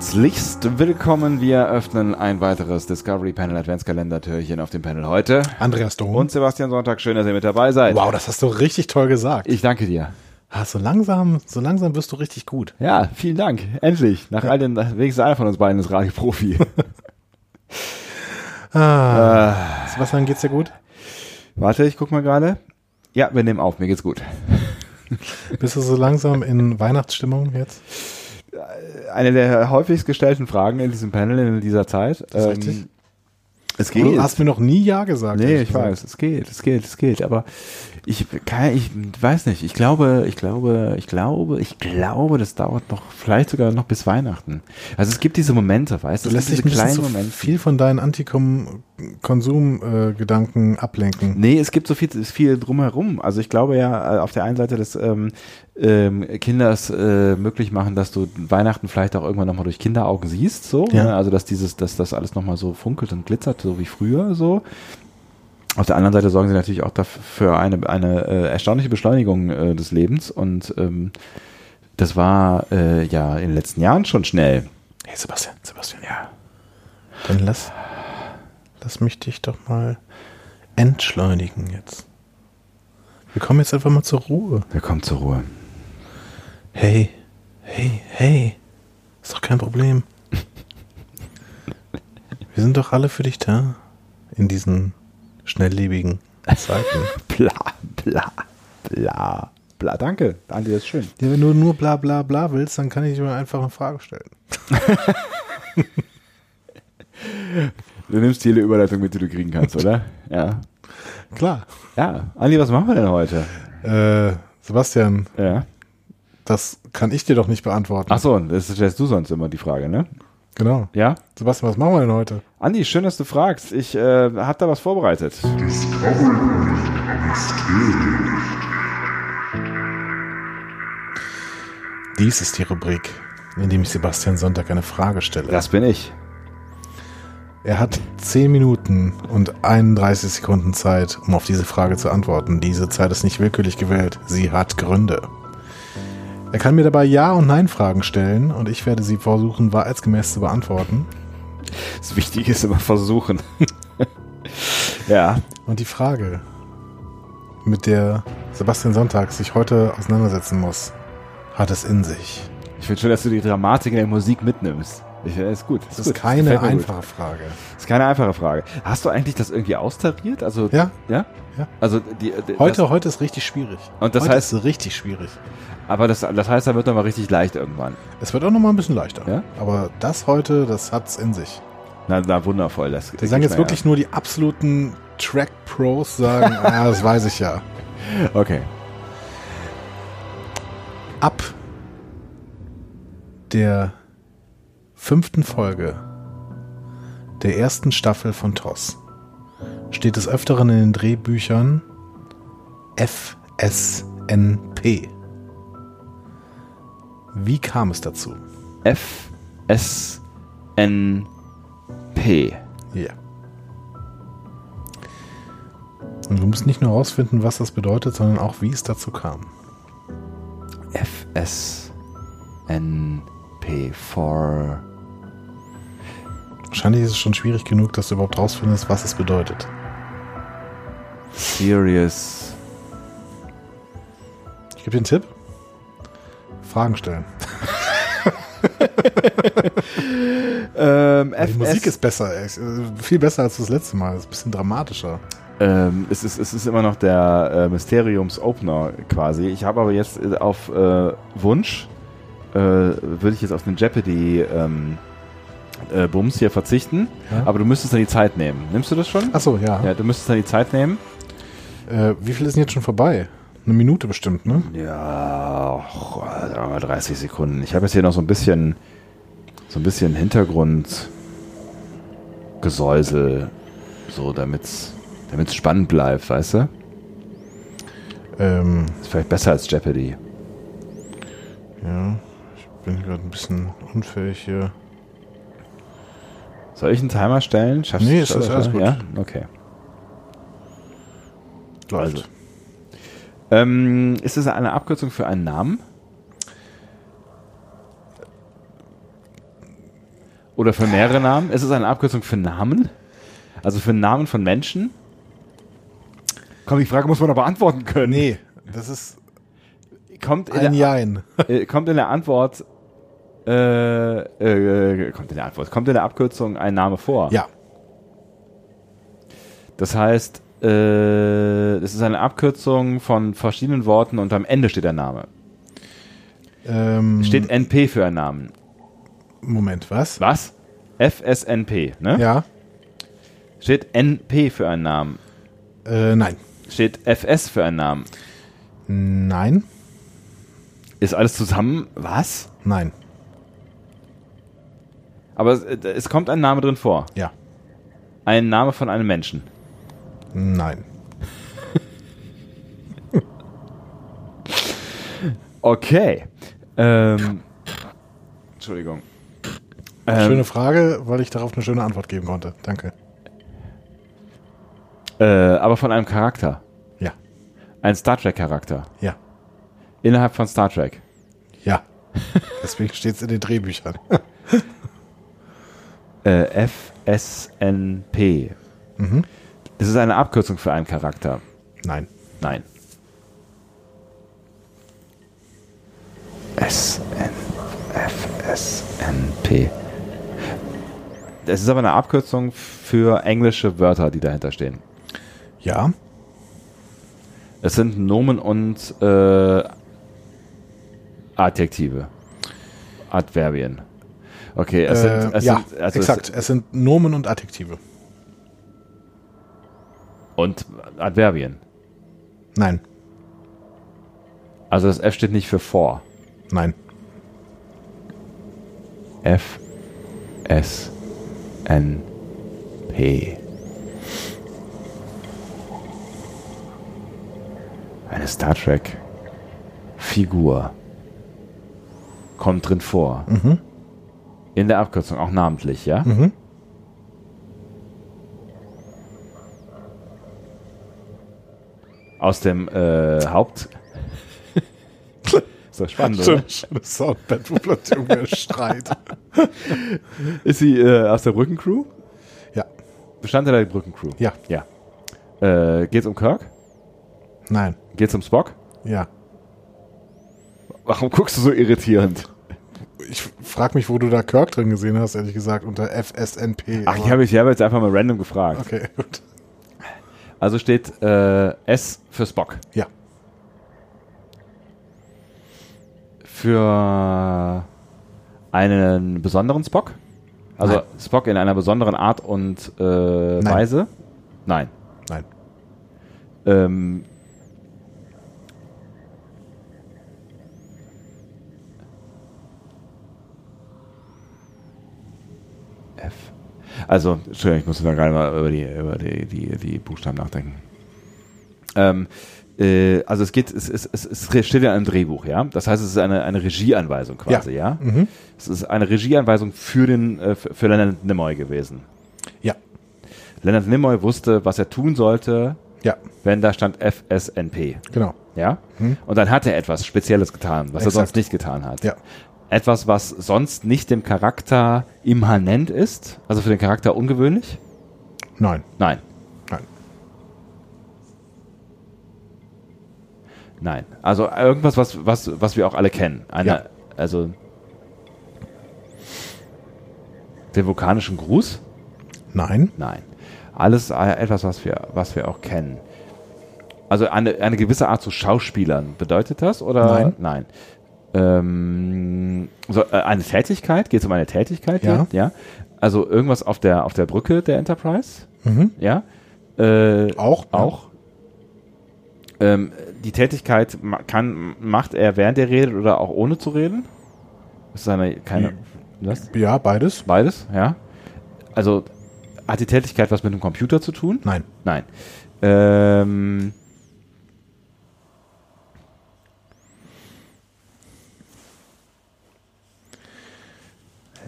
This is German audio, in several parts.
Herzlichst willkommen. Wir öffnen ein weiteres Discovery Panel Adventskalender-Türchen auf dem Panel heute. Andreas Dom. Und Sebastian Sonntag, schön, dass ihr mit dabei seid. Wow, das hast du richtig toll gesagt. Ich danke dir. Ah, so langsam, so langsam wirst du richtig gut. Ja, vielen Dank. Endlich. Nach all den, wenigstens einer von uns beiden ist Radioprofi. Ah, Sebastian, geht's dir gut? Warte, ich guck mal gerade. Ja, wir nehmen auf, mir geht's gut. Bist du so langsam in Weihnachtsstimmung jetzt? Eine der häufigst gestellten Fragen in diesem Panel in dieser Zeit. Das ist richtig. Es Du geht. hast mir noch nie Ja gesagt. Nee, ich weiß, es geht, es geht, es geht, aber ich kann, ich weiß nicht, ich glaube, ich glaube, ich glaube, ich glaube, das dauert noch, vielleicht sogar noch bis Weihnachten. Also es gibt diese Momente, weißt du, Du es lässt diese nicht so kleinen Momente. viel von deinen Anti-Konsum-Gedanken ablenken. Nee, es gibt so viel, viel drumherum. Also ich glaube ja, äh, auf der einen Seite, dass ähm, ähm, Kinder es äh, möglich machen, dass du Weihnachten vielleicht auch irgendwann nochmal durch Kinderaugen siehst, so. Ja. Ne? Also dass dieses, dass das alles nochmal so funkelt und glitzert, so wie früher, so. Auf der anderen Seite sorgen sie natürlich auch dafür eine, eine äh, erstaunliche Beschleunigung äh, des Lebens und ähm, das war äh, ja in den letzten Jahren schon schnell. Hey Sebastian, Sebastian, ja. Dann lass, lass mich dich doch mal entschleunigen jetzt. Wir kommen jetzt einfach mal zur Ruhe. Wir kommen zur Ruhe. Hey, hey, hey. Ist doch kein Problem. Wir sind doch alle für dich da. In diesen schnelllebigen Zeiten. Bla, bla, bla, bla. Danke, Andi, das ist schön. Ja, wenn du nur bla bla bla willst, dann kann ich dir einfach eine Frage stellen. Du nimmst jede Überleitung mit, die du kriegen kannst, oder? ja. Klar. Ja, Andi, was machen wir denn heute? Äh, Sebastian, Ja. das kann ich dir doch nicht beantworten. Ach so, das stellst du sonst immer die Frage, ne? Genau. Ja? Sebastian, was machen wir denn heute? Andi, schön, dass du fragst. Ich äh, habe da was vorbereitet. Dies ist die Rubrik, in dem ich Sebastian Sonntag eine Frage stelle. Das bin ich. Er hat 10 Minuten und 31 Sekunden Zeit, um auf diese Frage zu antworten. Diese Zeit ist nicht willkürlich gewählt. Sie hat Gründe. Er kann mir dabei Ja- und Nein-Fragen stellen und ich werde sie versuchen, wahrheitsgemäß zu beantworten. Das Wichtige ist immer versuchen. ja. Und die Frage, mit der Sebastian Sonntag sich heute auseinandersetzen muss, hat es in sich. Ich finde schön, dass du die Dramatik in der Musik mitnimmst. Ich das ist gut. Das gut. ist keine Gefällt mir gut. einfache Frage. Das ist keine einfache Frage. Hast du eigentlich das irgendwie austariert? Also, Ja, ja? Ja. Also, die, die, heute, Das, heute ist richtig schwierig. Und das heute heißt- ist richtig schwierig. aber das, das heißt, da wird dann mal richtig leicht irgendwann. Es wird auch noch mal ein bisschen leichter. Ja? Aber das heute, das hat's in sich. Na, na wundervoll. Das, Die sagen jetzt wirklich nur die absoluten Track-Pros sagen, ah, das weiß ich ja. Okay. Ab der fünften Folge der ersten Staffel von TOS steht des Öfteren in den Drehbüchern FSNP. Wie kam es dazu? F, S, N, P. Ja. Und du musst nicht nur herausfinden, was das bedeutet, sondern auch, wie es dazu kam. F, S, N, P. For. Wahrscheinlich ist es schon schwierig genug, dass du überhaupt rausfindest, was es bedeutet. Serious. Ich gebe dir einen Tipp. Fragen stellen. Ähm, Die Musik ist besser, äh, viel besser als das letzte Mal. Ist ein bisschen dramatischer. Ähm, es, ist, es ist immer noch der äh, Mysteriums-Opener quasi. Ich habe aber jetzt äh, auf äh, Wunsch, äh, würde ich jetzt auf den Jeopardy ähm, äh, Bums hier verzichten. Ja? Aber du müsstest dann die Zeit nehmen. Nimmst du das schon? Achso, ja. Ja, du müsstest dann die Zeit nehmen. Äh, wie viel ist denn jetzt schon vorbei? Eine Minute bestimmt, ne? Ja, mal 30 Sekunden. Ich habe jetzt hier noch so ein bisschen, so ein bisschen Hintergrundgesäusel, so damit's, damit's spannend bleibt, weißt du? Ähm, Ist vielleicht besser als Jeopardy. ja. Ich bin gerade ein bisschen unfähig hier. Soll ich einen Timer stellen? Schaffst Nee, ist das? alles gut. Ja, okay. Läuft. Also. Ähm, ist es eine Abkürzung für einen Namen? Oder für mehrere Namen? Ist es eine Abkürzung für Namen? Also für Namen von Menschen? Komm, die Frage muss man aber beantworten können. Nee, das ist Kommt in, ein der, Jein. äh, kommt in der Antwort, äh, äh, kommt in der Antwort, kommt in der Abkürzung ein Name vor? Ja, Das heißt, äh, es ist eine Abkürzung von verschiedenen Worten und am Ende steht der Name. ähm, Steht NP für einen Namen. Moment, was? Was? FSNP, ne? Ja, Steht NP für einen Namen. äh, nein. Steht FS für einen Namen. Nein, Ist alles zusammen? Was? nein, Aber es, äh, es kommt ein Name drin vor. ja, Ein Name von einem Menschen. nein. Okay. Ähm, Entschuldigung. Ähm, Schöne Frage, weil ich darauf eine schöne Antwort geben konnte. Danke. äh, aber von einem Charakter. Ja, Ein Star Trek Charakter. ja, Innerhalb von Star Trek. ja. Deswegen steht es in den Drehbüchern. Äh, FSNP. Mhm. Ist es eine Abkürzung für einen Charakter? Nein. Nein. SN, FSNP. Es ist aber eine Abkürzung für englische Wörter, die dahinter stehen. Ja, Es sind Nomen und äh, Adjektive. Adverbien. Okay, es äh, sind, es ja, sind also exakt. Es, sind Nomen und Adjektive. Es, und Adverbien. Nein, Also das F steht nicht für vor. nein. F S N P. Eine Star Trek Figur kommt drin vor. Mhm. In der Abkürzung, auch namentlich, ja? Mhm. Aus dem äh, Haupt. so spannend, oder? Schöne Soundband, wo plötzlich irgendwer schreit. Ist sie äh, aus der Brückencrew? Ja, Bestandteil der Brückencrew? ja, Ja. Äh, geht's um Kirk? nein, Geht's um Spock? ja. Warum guckst du so irritierend? Ich frage mich, wo du da Kirk drin gesehen hast, ehrlich gesagt, unter FSNP. Ach, ich habe ich hab jetzt einfach mal random gefragt. Okay, gut. Also steht äh, S für Spock. Ja, Für einen besonderen Spock? Also Nein. Spock in einer besonderen Art und äh, Weise? Nein. nein. Ähm, F. Also, Entschuldigung, ich muss da gerade mal über die, über die, die, die Buchstaben nachdenken. Ähm, äh, also es geht, es, es, es, es steht ja im Drehbuch, ja. Das heißt, es ist eine, eine Regieanweisung quasi, ja. Mhm. Es ist eine Regieanweisung für den, äh, für für Leonard Nimoy gewesen. Ja, Leonard Nimoy wusste, was er tun sollte, ja, wenn da stand FSNP. genau. Ja? Und dann hat er etwas Spezielles getan, was er Exakt. sonst nicht getan hat. Ja, Etwas, was sonst nicht dem Charakter immanent ist, also für den Charakter ungewöhnlich? nein, Nein. nein. Nein. Also irgendwas, was, was, was wir auch alle kennen. Eine, Ja. Also den vulkanischen Gruß? Nein, Nein. Alles äh, etwas, was wir, was wir auch kennen. Also eine, eine gewisse Art zu Schauspielern, bedeutet das? Oder? Nein. Nein. Ähm, so, äh, eine Tätigkeit? Geht es um eine Tätigkeit? Ja. Hier? ja. Also irgendwas auf der, auf der Brücke der Enterprise? Mhm. Ja. Äh, Auch, ja. Auch. Ähm, die Tätigkeit kann, macht er während er redet oder auch ohne zu reden? Das ist eine, keine, was? ja, beides. Beides, ja. Also hat die Tätigkeit was mit dem Computer zu tun? Nein, Nein. Ähm,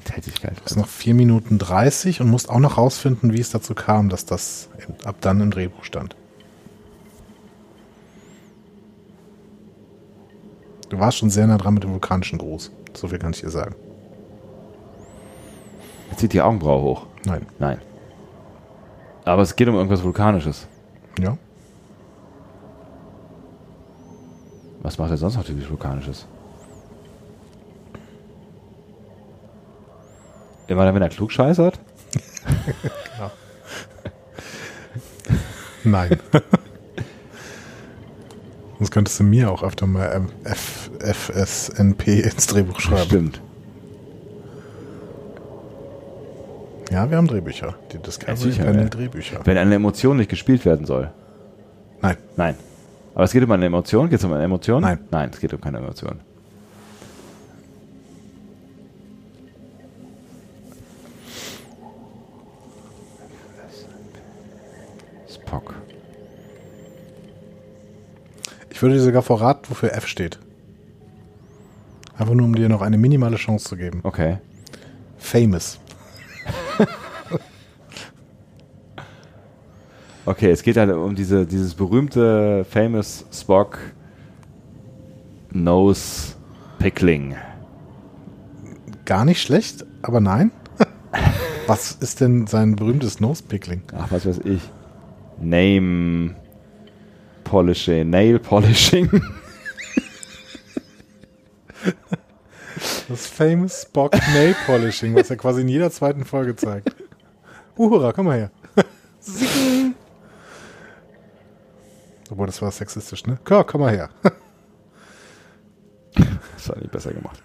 Tätigkeit. du hast noch 4 Minuten 30 und musst auch noch rausfinden, wie es dazu kam, dass das ab dann im Drehbuch stand. Du warst schon sehr nah dran mit dem vulkanischen Gruß. So viel kann ich dir sagen. Er zieht die Augenbraue hoch. Nein. Nein. Aber es geht um irgendwas Vulkanisches. Ja. Was macht er sonst noch typisch Vulkanisches? Immer dann, wenn er klug scheißert? Nein. Sonst könntest du mir auch öfter mal ähm, F FSNP ins Drehbuch schreiben. Stimmt. Ja, wir haben Drehbücher. Die Discovery sicher, ja. Drehbücher. Wenn eine Emotion nicht gespielt werden soll. Nein. Nein. Aber es geht um eine Emotion? Geht es um eine Emotion? Nein. Nein, es geht um keine Emotion. Ich würde dir sogar verraten, wofür F steht. Einfach nur, um dir noch eine minimale Chance zu geben. Okay. Famous. Okay, es geht halt um diese, dieses berühmte famous Spock Nose Pickling. Gar nicht schlecht, aber nein. Was ist denn sein berühmtes Nose-Pickling? Ach, was weiß ich. Name Polishing, Nail Polishing. Das Famous Spock Nail Polishing, was er quasi in jeder zweiten Folge zeigt. Uhura, komm mal her. Obwohl, das war sexistisch, ne? Komm, komm mal her. Das war nicht besser gemacht.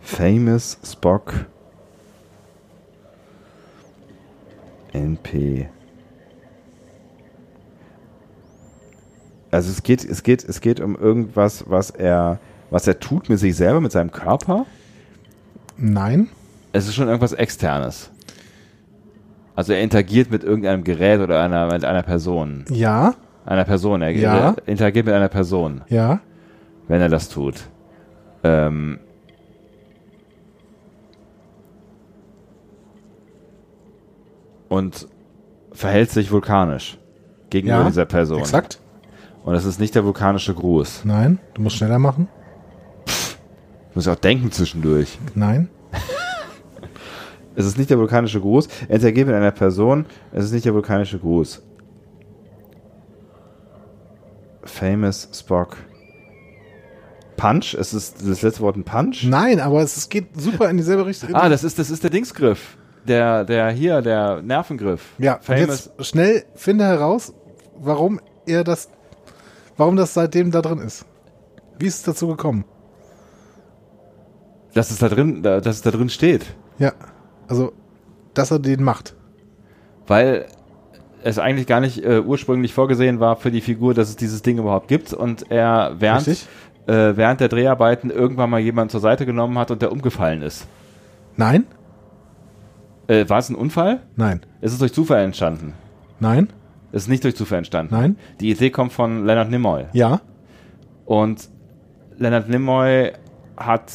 Famous Spock NP. Also es geht, es geht, es geht um irgendwas, was er, was er tut mit sich selber, mit seinem Körper. Nein. Es ist schon irgendwas Externes. Also er interagiert mit irgendeinem Gerät oder einer, mit einer Person. Ja, Einer Person. Er, Ja. er interagiert mit einer Person, ja. wenn er das tut. Ähm, und verhält sich vulkanisch gegenüber Ja, dieser Person. Exakt. Und das ist nicht der vulkanische Gruß. Nein. Du musst schneller machen. Ich muss ja auch denken zwischendurch. Nein. Es ist nicht der vulkanische Gruß. Er interagiert mit einer Person. Es ist nicht der vulkanische Gruß. Famous Spock. Punch? Es ist das letzte Wort ein Punch? Nein, aber es, es geht super in dieselbe Richtung. Ah, das ist, das ist der Dingsgriff. Der, der hier, der Nervengriff. ja, Famous. jetzt schnell finde heraus, warum er das, warum das seitdem da drin ist. Wie ist es dazu gekommen? Dass es da drin, da- dass es da drin steht. Ja, also, dass er den macht. Weil es eigentlich gar nicht äh, ursprünglich vorgesehen war für die Figur, dass es dieses Ding überhaupt gibt und er während, äh, während der Dreharbeiten irgendwann mal jemanden zur Seite genommen hat und der umgefallen ist. Nein? Äh, war es ein Unfall? Nein. Es ist durch Zufall entstanden. Nein? Es ist nicht durch Zufall entstanden. Nein? Die Idee kommt von Leonard Nimoy. Ja? Und Leonard Nimoy hat.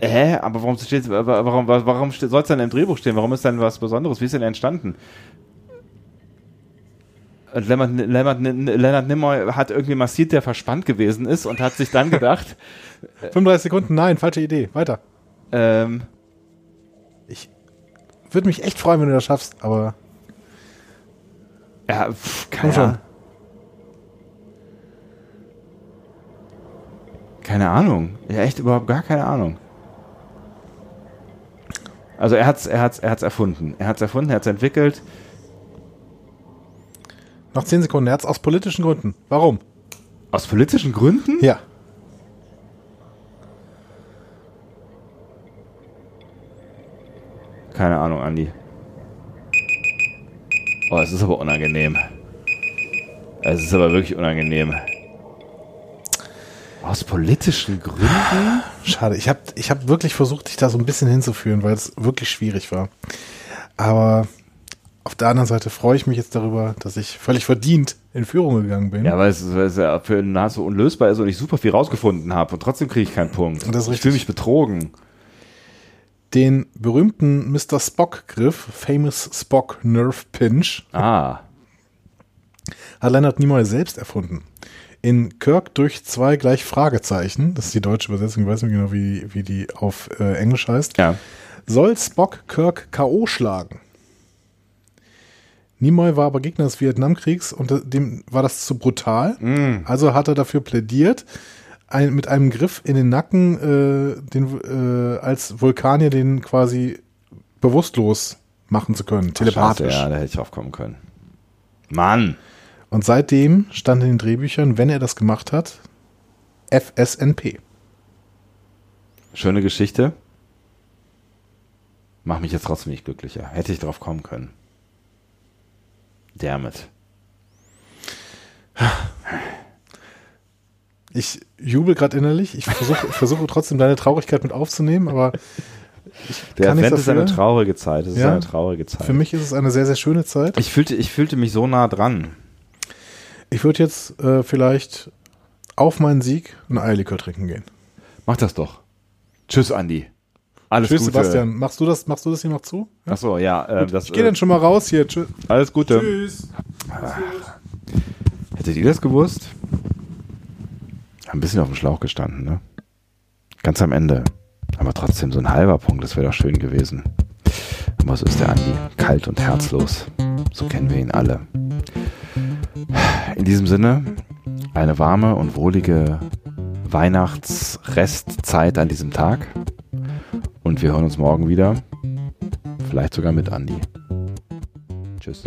Hä? Aber warum steht warum, warum soll es denn im Drehbuch stehen? Warum ist denn was Besonderes? Wie ist denn entstanden? Und Leonard, Leonard, Leonard Nimoy hat irgendwie massiert, der verspannt gewesen ist und hat sich dann gedacht, 35 Sekunden, nein, falsche Idee. Weiter. ähm, würde mich echt freuen, wenn du das schaffst, aber ja, pff, keine. Ahnung. Keine Ahnung. Ja, echt überhaupt gar keine Ahnung. Also er hat's, er hat's, er hat's erfunden. Er hat's erfunden, er hat's entwickelt. noch 10 Sekunden. Er hat's aus politischen Gründen. Warum? Aus politischen Gründen? Ja. Keine Ahnung, Andi. Oh, es ist aber unangenehm. Es ist aber wirklich unangenehm. Aus politischen Gründen? Schade. Ich habe ich hab wirklich versucht, dich da so ein bisschen hinzuführen, weil es wirklich schwierig war. Aber auf der anderen Seite freue ich mich jetzt darüber, dass ich völlig verdient in Führung gegangen bin. Ja, weil es, weil es ja für nahezu unlösbar ist und ich super viel rausgefunden habe und trotzdem kriege ich keinen Punkt. Das ist ich fühle richtig. mich betrogen. Den berühmten Mr. Spock-Griff, Famous Spock Nerve Pinch, Ah, hat Leonard Nimoy selbst erfunden. In Kirk durch zwei gleich Fragezeichen, das ist die deutsche Übersetzung, ich weiß nicht genau, wie, wie die auf äh, Englisch heißt, Ja. soll Spock Kirk K.O. schlagen. Nimoy war aber Gegner des Vietnamkriegs und dem war das zu brutal. Also hat er dafür plädiert, ein, mit einem Griff in den Nacken äh, den, äh, als Vulkanier den quasi bewusstlos machen zu können, telepathisch. Scheiße, ja, da hätte ich drauf kommen können. Mann! Und seitdem stand in den Drehbüchern, wenn er das gemacht hat, FSNP. Schöne Geschichte. Mach mich jetzt trotzdem nicht glücklicher. Hätte ich drauf kommen können. Damit. Ich jubel gerade innerlich. Ich versuche versuche trotzdem deine Traurigkeit mit aufzunehmen, aber ich Der kann Advent ist eine traurige Zeit. Es ist Ja. eine traurige Zeit. Für mich ist es eine sehr, sehr schöne Zeit. ich, fühlte, ich fühlte mich so nah dran. Ich würde jetzt äh, vielleicht auf meinen Sieg ein Eierlikör trinken gehen. Mach das doch. Tschüss, Andi. Alles Tschüss, Gute. Sebastian. Machst du das, machst du das hier noch zu? Achso, ja. Äh, das, Ich gehe äh, dann schon mal raus hier. Tschüss. alles Gute. Tschüss. Hättet ihr das gewusst? Ein bisschen auf dem Schlauch gestanden, ne? Ganz am Ende. Aber trotzdem so ein halber Punkt, das wäre doch schön gewesen. Aber so ist der Andi. Kalt und herzlos. So kennen wir ihn alle. In diesem Sinne, eine warme und wohlige Weihnachtsrestzeit an diesem Tag. Und wir hören uns morgen wieder. Vielleicht sogar mit Andi. Tschüss.